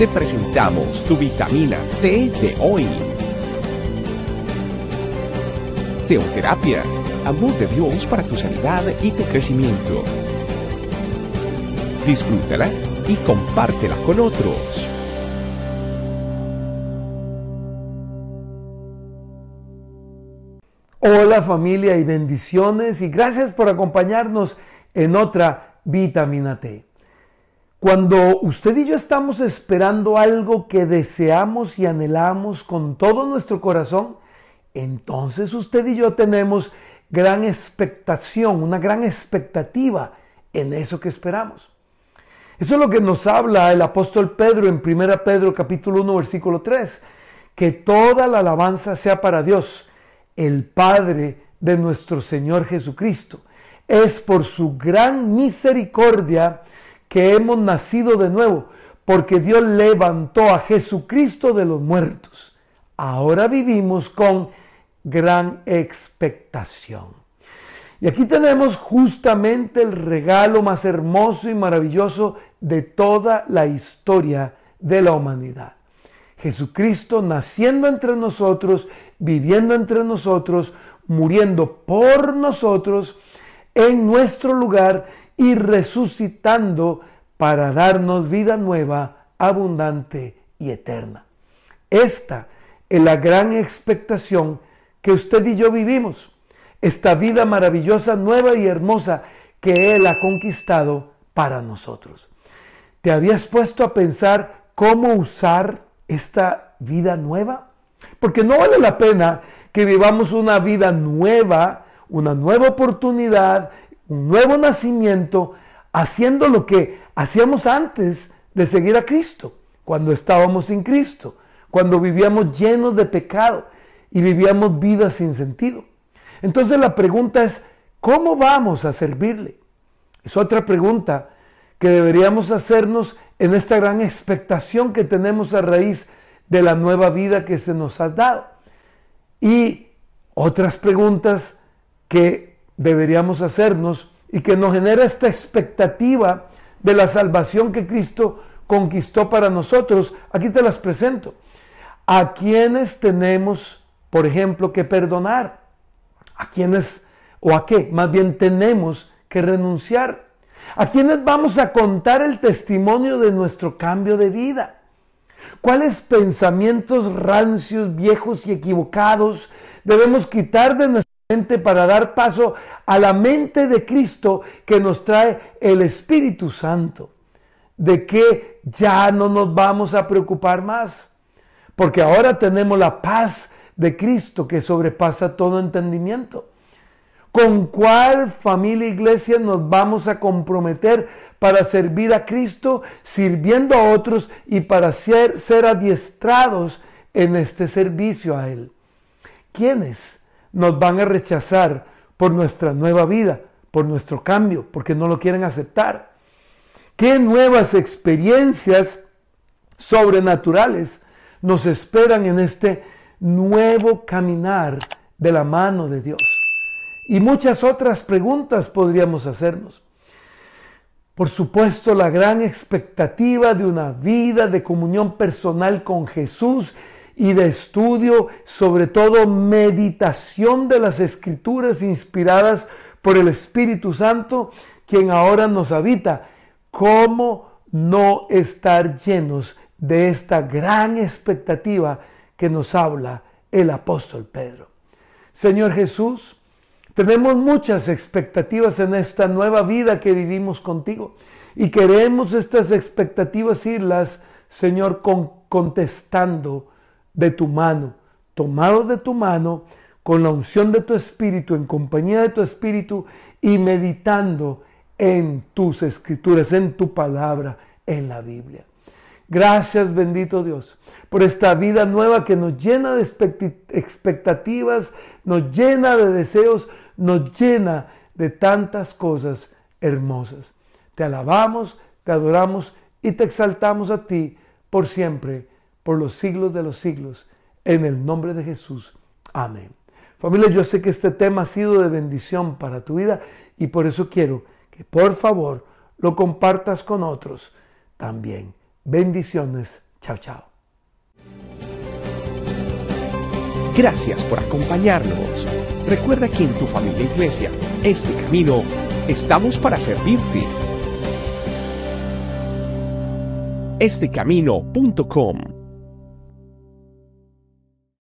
te presentamos tu vitamina T de hoy. Teoterapia, amor de Dios para tu sanidad y tu crecimiento. Disfrútala y compártela con otros. Hola familia y bendiciones y gracias por acompañarnos en otra vitamina T. Cuando usted y yo estamos esperando algo que deseamos y anhelamos con todo nuestro corazón, entonces usted y yo tenemos gran expectación, una gran expectativa en eso que esperamos. Eso es lo que nos habla el apóstol Pedro en 1 Pedro capítulo 1 versículo 3, que toda la alabanza sea para Dios, el Padre de nuestro Señor Jesucristo. Es por su gran misericordia que hemos nacido de nuevo, porque Dios levantó a Jesucristo de los muertos. Ahora vivimos con gran expectación. Y aquí tenemos justamente el regalo más hermoso y maravilloso de toda la historia de la humanidad. Jesucristo naciendo entre nosotros, viviendo entre nosotros, muriendo por nosotros en nuestro lugar y resucitando para darnos vida nueva, abundante y eterna. Esta es la gran expectación que usted y yo vivimos. Esta vida maravillosa, nueva y hermosa que Él ha conquistado para nosotros. ¿Te habías puesto a pensar cómo usar esta vida nueva? Porque no vale la pena que vivamos una vida nueva, una nueva oportunidad, un nuevo nacimiento, haciendo lo que hacíamos antes de seguir a Cristo, cuando estábamos sin Cristo, cuando vivíamos llenos de pecado y vivíamos vidas sin sentido. Entonces la pregunta es, ¿cómo vamos a servirle? Es otra pregunta que deberíamos hacernos en esta gran expectación que tenemos a raíz de la nueva vida que se nos ha dado. Y otras preguntas que deberíamos hacernos y que nos genera esta expectativa de la salvación que Cristo conquistó para nosotros. Aquí te las presento. ¿A quienes tenemos, por ejemplo, que perdonar? ¿A quienes o a qué? Más bien tenemos que renunciar. ¿A quienes vamos a contar el testimonio de nuestro cambio de vida? ¿Cuáles pensamientos rancios, viejos y equivocados debemos quitar de nuestra para dar paso a la mente de Cristo que nos trae el Espíritu Santo, de que ya no nos vamos a preocupar más, porque ahora tenemos la paz de Cristo que sobrepasa todo entendimiento. ¿Con cuál familia iglesia nos vamos a comprometer para servir a Cristo, sirviendo a otros y para ser, ser adiestrados en este servicio a Él? ¿Quiénes? Nos van a rechazar por nuestra nueva vida, por nuestro cambio, porque no lo quieren aceptar. ¿Qué nuevas experiencias sobrenaturales nos esperan en este nuevo caminar de la mano de Dios? Y muchas otras preguntas podríamos hacernos. Por supuesto, la gran expectativa de una vida de comunión personal con Jesús y de estudio, sobre todo meditación de las escrituras inspiradas por el Espíritu Santo, quien ahora nos habita. ¿Cómo no estar llenos de esta gran expectativa que nos habla el apóstol Pedro? Señor Jesús, tenemos muchas expectativas en esta nueva vida que vivimos contigo y queremos estas expectativas irlas, Señor, contestando de tu mano, tomado de tu mano, con la unción de tu espíritu, en compañía de tu espíritu y meditando en tus escrituras, en tu palabra, en la Biblia. Gracias, bendito Dios, por esta vida nueva que nos llena de expectativas, nos llena de deseos, nos llena de tantas cosas hermosas. Te alabamos, te adoramos y te exaltamos a ti por siempre por los siglos de los siglos. En el nombre de Jesús. Amén. Familia, yo sé que este tema ha sido de bendición para tu vida y por eso quiero que por favor lo compartas con otros también. Bendiciones. Chao, chao. Gracias por acompañarnos. Recuerda que en tu familia e iglesia, este camino, estamos para servirte. Estecamino.com